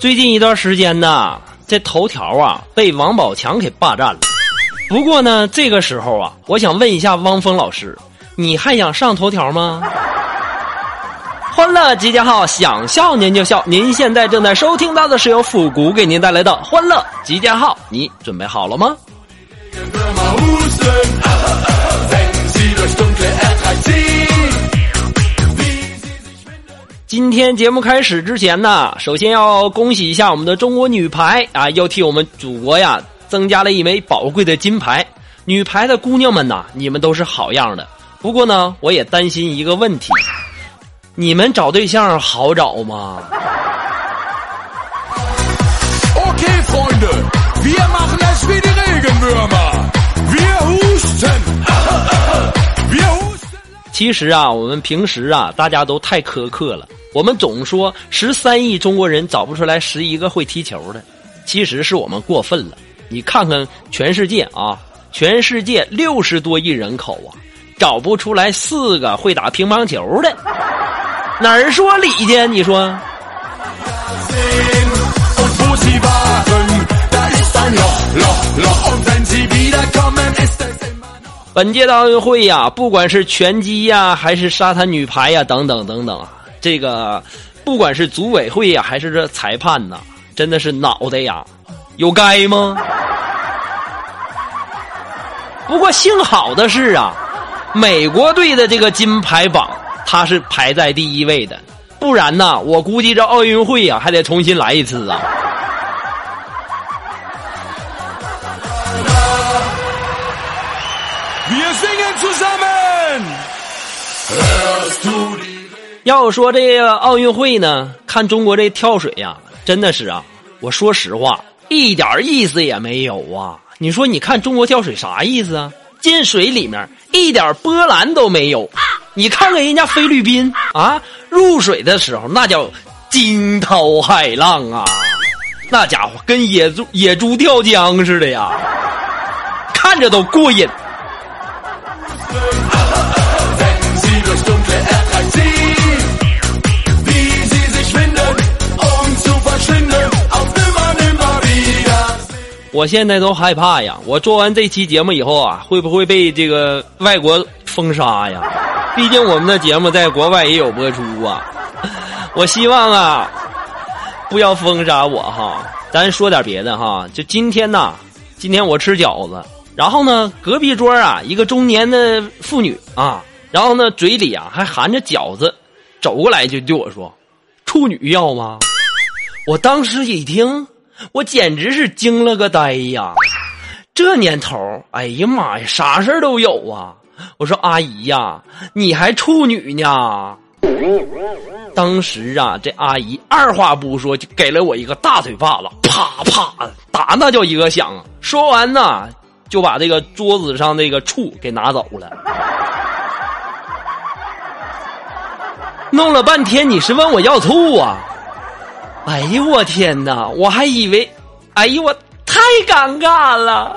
最近一段时间呢，这头条啊被王宝强给霸占了。不过呢，这个时候啊，我想问一下汪峰老师，你还想上头条吗？欢乐集结号，想笑您就笑。您现在正在收听到的是由复古给您带来的欢乐集结号，你准备好了吗？今天节目开始之前呢，首先要恭喜一下我们的中国女排啊，又替我们祖国呀增加了一枚宝贵的金牌。女排的姑娘们呐，你们都是好样的。不过呢，我也担心一个问题，你们找对象好找吗？其实啊，我们平时啊，大家都太苛刻了。我们总说十三亿中国人找不出来十一个会踢球的，其实是我们过分了。你看看全世界啊，全世界六十多亿人口啊，找不出来四个会打乒乓球的，哪儿说理去？你说？本届的奥运会呀，不管是拳击呀，还是沙滩女排呀，等等等等啊。这个，不管是组委会呀，还是这裁判呐，真的是脑袋呀，有该吗？不过幸好的是啊，美国队的这个金牌榜，它是排在第一位的，不然呢，我估计这奥运会呀，还得重新来一次啊。Wir singen zusammen 要说这个奥运会呢，看中国这跳水呀，真的是啊，我说实话，一点意思也没有啊。你说你看中国跳水啥意思啊？进水里面一点波澜都没有。你看看人家菲律宾啊，入水的时候那叫惊涛骇浪啊，那家伙跟野猪野猪跳江似的呀，看着都过瘾。我现在都害怕呀！我做完这期节目以后啊，会不会被这个外国封杀呀？毕竟我们的节目在国外也有播出啊。我希望啊，不要封杀我哈。咱说点别的哈。就今天呐，今天我吃饺子，然后呢，隔壁桌啊，一个中年的妇女啊，然后呢，嘴里啊还含着饺子，走过来就对我说：“处女要吗？”我当时一听。我简直是惊了个呆呀！这年头，哎呀妈呀，啥事都有啊！我说阿姨呀，你还处女呢？当时啊，这阿姨二话不说就给了我一个大嘴巴子，啪啪的打那叫一个响。说完呢，就把这个桌子上那个醋给拿走了。弄了半天，你是问我要醋啊？哎呦我天哪！我还以为，哎呦我太尴尬了。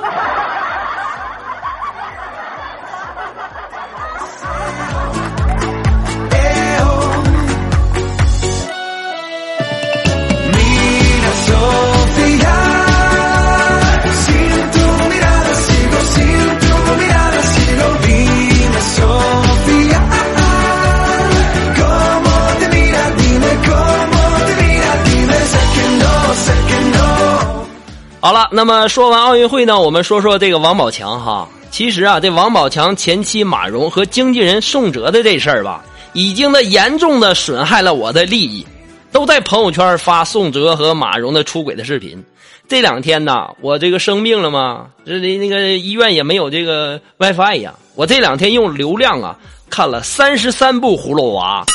好了，那么说完奥运会呢，我们说说这个王宝强哈。其实啊，这王宝强前妻马蓉和经纪人宋哲的这事儿吧，已经的严重的损害了我的利益，都在朋友圈发宋哲和马蓉的出轨的视频。这两天呢，我这个生病了嘛，这里那个医院也没有这个 WiFi 呀。我这两天用流量啊，看了三十三部葫芦娃，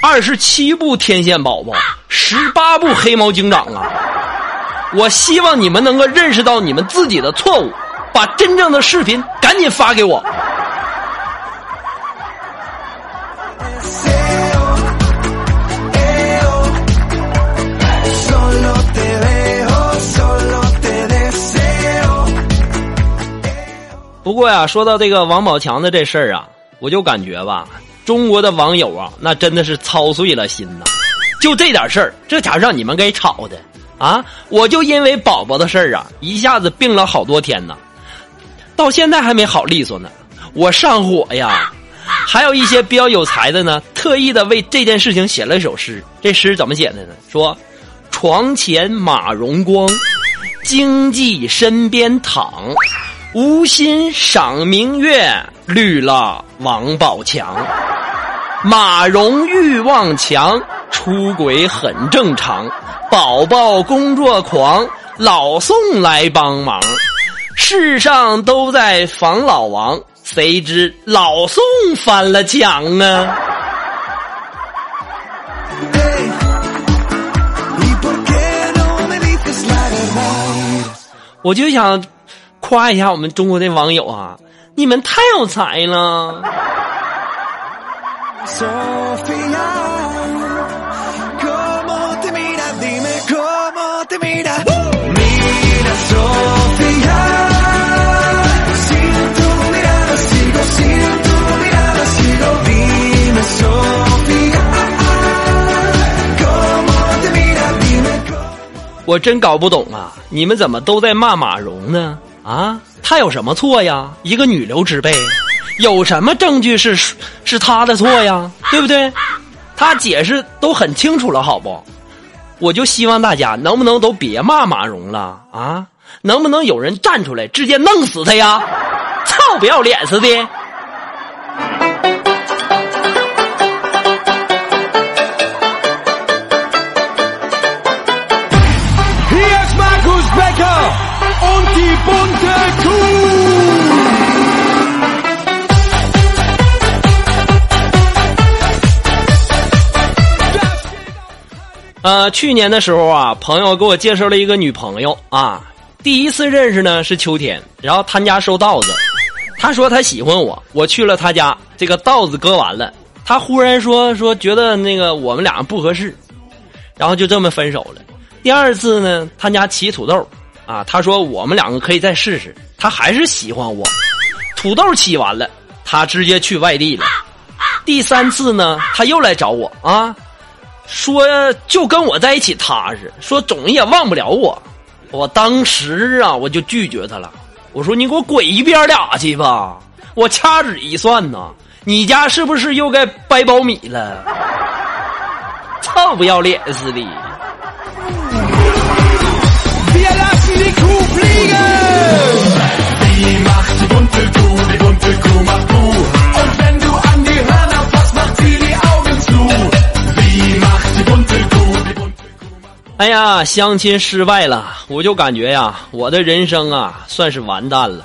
二十七部天线宝宝，十八部黑猫警长啊。我希望你们能够认识到你们自己的错误，把真正的视频赶紧发给我。不过呀，说到这个王宝强的这事儿啊，我就感觉吧，中国的网友啊，那真的是操碎了心呐。就这点事儿，这家让你们给吵的啊！我就因为宝宝的事儿啊，一下子病了好多天呢，到现在还没好利索呢。我上火呀，还有一些比较有才的呢，特意的为这件事情写了一首诗。这诗怎么写的呢？说：床前马荣光，经济身边躺。无心赏明月，绿了王宝强。马蓉欲望强，出轨很正常。宝宝工作狂，老宋来帮忙。世上都在防老王，谁知老宋翻了墙啊！我就想。夸一下我们中国的网友啊！你们太有才了。我真搞不懂啊！你们怎么都在骂马蓉呢？啊，他有什么错呀？一个女流之辈，有什么证据是是他的错呀？对不对？他解释都很清楚了，好不？我就希望大家能不能都别骂马蓉了啊？能不能有人站出来直接弄死他呀？操，不要脸似的！呃，去年的时候啊，朋友给我介绍了一个女朋友啊。第一次认识呢是秋天，然后他家收稻子，他说他喜欢我，我去了他家，这个稻子割完了，他忽然说说觉得那个我们俩不合适，然后就这么分手了。第二次呢，他家起土豆，啊，他说我们两个可以再试试，他还是喜欢我。土豆起完了，他直接去外地了。第三次呢，他又来找我啊。说就跟我在一起踏实，说总也忘不了我。我当时啊，我就拒绝他了。我说你给我滚一边俩去吧！我掐指一算呐，你家是不是又该掰苞米了？臭不要脸似的！哎呀，相亲失败了，我就感觉呀，我的人生啊，算是完蛋了。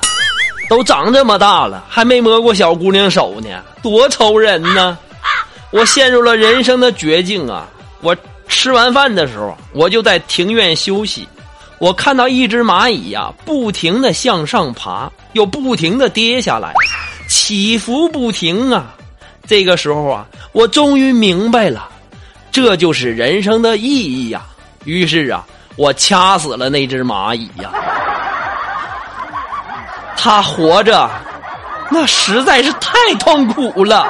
都长这么大了，还没摸过小姑娘手呢，多愁人呢！我陷入了人生的绝境啊！我吃完饭的时候，我就在庭院休息，我看到一只蚂蚁呀，不停的向上爬，又不停的跌下来，起伏不停啊！这个时候啊，我终于明白了，这就是人生的意义呀！于是啊，我掐死了那只蚂蚁呀。它活着，那实在是太痛苦了。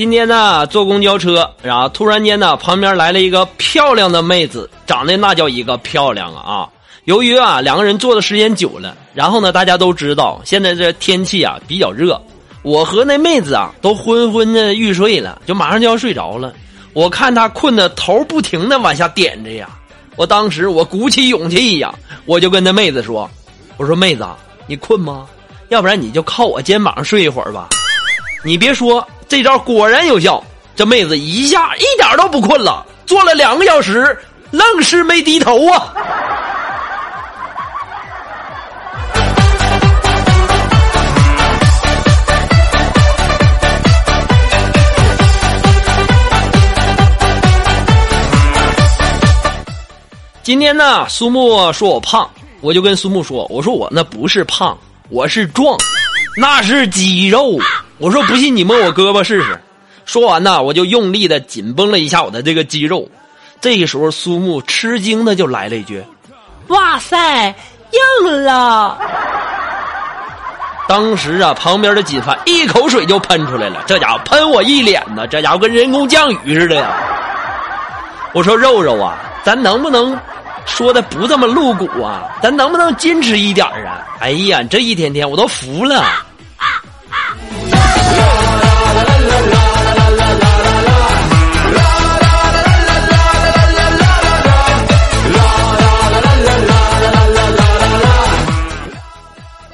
今天呢，坐公交车，然后突然间呢，旁边来了一个漂亮的妹子，长得那叫一个漂亮啊！啊，由于啊两个人坐的时间久了，然后呢，大家都知道现在这天气啊比较热，我和那妹子啊都昏昏的欲睡了，就马上就要睡着了。我看她困的头不停的往下点着呀，我当时我鼓起勇气呀，我就跟那妹子说：“我说妹子，你困吗？要不然你就靠我肩膀上睡一会儿吧。”你别说，这招果然有效，这妹子一下一点都不困了，坐了两个小时，愣是没低头啊。今天呢，苏木说我胖，我就跟苏木说：“我说我那不是胖，我是壮，那是肌肉。”我说不信你摸我胳膊试试。说完呢，我就用力的紧绷了一下我的这个肌肉。这个时候，苏木吃惊的就来了一句：“哇塞，硬了！”当时啊，旁边的锦凡一口水就喷出来了，这家伙喷我一脸呢，这家伙跟人工降雨似的呀。我说肉肉啊，咱能不能？说的不这么露骨啊，咱能不能矜持一点啊？哎呀，这一天天我都服了。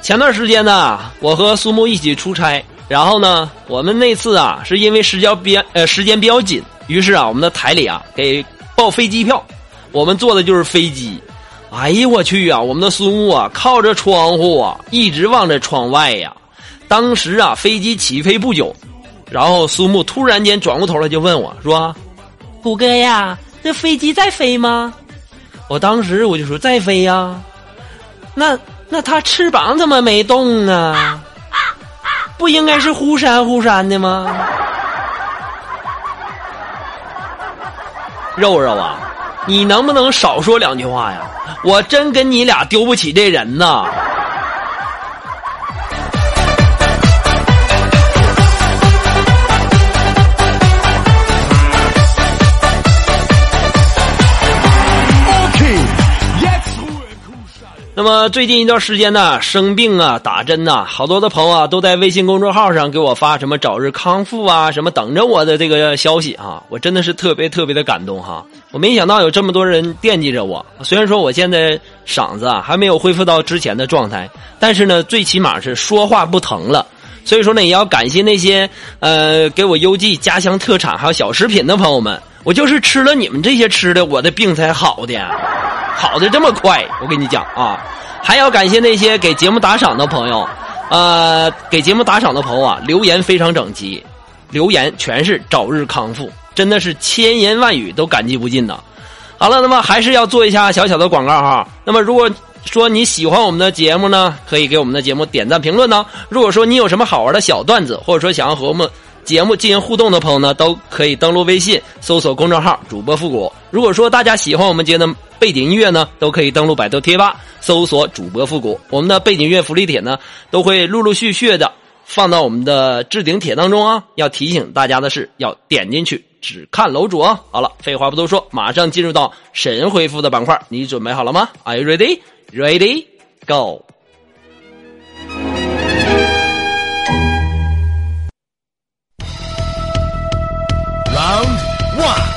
前段时间呢，我和苏木一起出差，然后呢，我们那次啊，是因为时间比呃时间比较紧，于是啊，我们的台里啊给报飞机票。我们坐的就是飞机，哎呀我去啊！我们的苏木啊，靠着窗户啊，一直望着窗外呀。当时啊，飞机起飞不久，然后苏木突然间转过头来就问我说：“虎哥呀，这飞机在飞吗？”我当时我就说：“在飞呀。”那那它翅膀怎么没动呢？不应该是忽闪忽闪的吗？肉肉啊！你能不能少说两句话呀？我真跟你俩丢不起这人呐！那么最近一段时间呢，生病啊，打针呐，好多的朋友啊都在微信公众号上给我发什么早日康复啊，什么等着我的这个消息啊，我真的是特别特别的感动哈！我没想到有这么多人惦记着我。虽然说我现在嗓子啊还没有恢复到之前的状态，但是呢，最起码是说话不疼了。所以说呢，也要感谢那些呃给我邮寄家乡特产还有小食品的朋友们。我就是吃了你们这些吃的，我的病才好的。好的这么快，我跟你讲啊，还要感谢那些给节目打赏的朋友，呃，给节目打赏的朋友啊，留言非常整齐，留言全是早日康复，真的是千言万语都感激不尽呐。好了，那么还是要做一下小小的广告哈。那么如果说你喜欢我们的节目呢，可以给我们的节目点赞评论呢。如果说你有什么好玩的小段子，或者说想要和我们。节目进行互动的朋友呢，都可以登录微信搜索公众号“主播复古”。如果说大家喜欢我们节的背景音乐呢，都可以登录百度贴吧搜索“主播复古”。我们的背景音乐福利帖呢，都会陆陆续续的放到我们的置顶帖当中啊。要提醒大家的是，要点进去只看楼主啊。好了，废话不多说，马上进入到神回复的板块，你准备好了吗？Are you ready? Ready? Go! Round one.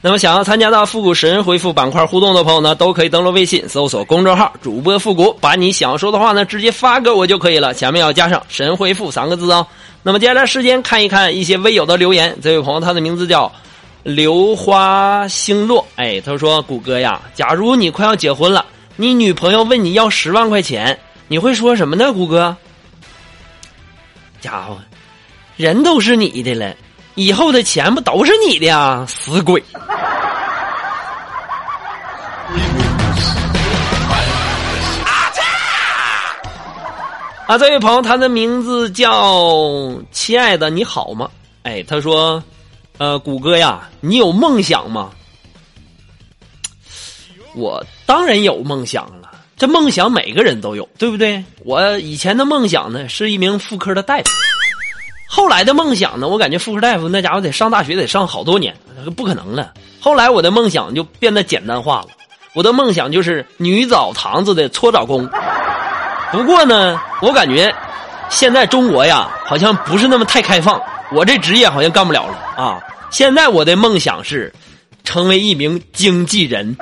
那么想要参加到复古神回复板块互动的朋友呢，都可以登录微信搜索公众号“主播复古”，把你想说的话呢直接发给我就可以了，前面要加上“神回复”三个字啊。那么接下来时间看一看一些微友的留言，这位朋友他的名字叫流花星落，哎，他说：“谷歌呀，假如你快要结婚了，你女朋友问你要十万块钱，你会说什么呢？”谷歌，家伙。人都是你的了，以后的钱不都是你的呀，死鬼！啊，这位朋友，他的名字叫亲爱的，你好吗？哎，他说，呃，谷歌呀，你有梦想吗？我当然有梦想了，这梦想每个人都有，对不对？我以前的梦想呢，是一名妇科的大夫。后来的梦想呢？我感觉妇科大夫那家伙得上大学，得上好多年，不可能了。后来我的梦想就变得简单化了，我的梦想就是女澡堂子的搓澡工。不过呢，我感觉现在中国呀，好像不是那么太开放。我这职业好像干不了了啊！现在我的梦想是成为一名经纪人。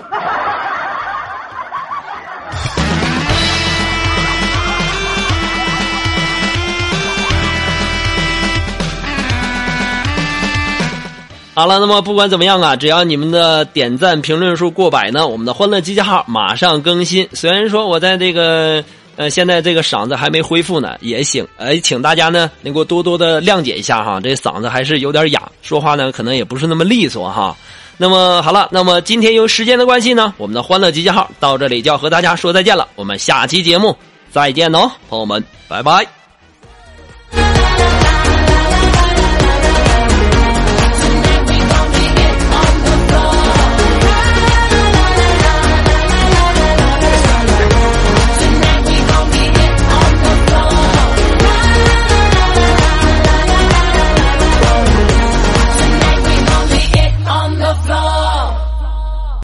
好了，那么不管怎么样啊，只要你们的点赞评论数过百呢，我们的欢乐集结号马上更新。虽然说我在这个呃现在这个嗓子还没恢复呢，也行，哎，请大家呢能够多多的谅解一下哈，这嗓子还是有点哑，说话呢可能也不是那么利索哈。那么好了，那么今天由时间的关系呢，我们的欢乐集结号到这里就要和大家说再见了，我们下期节目再见喽，朋友们，拜拜。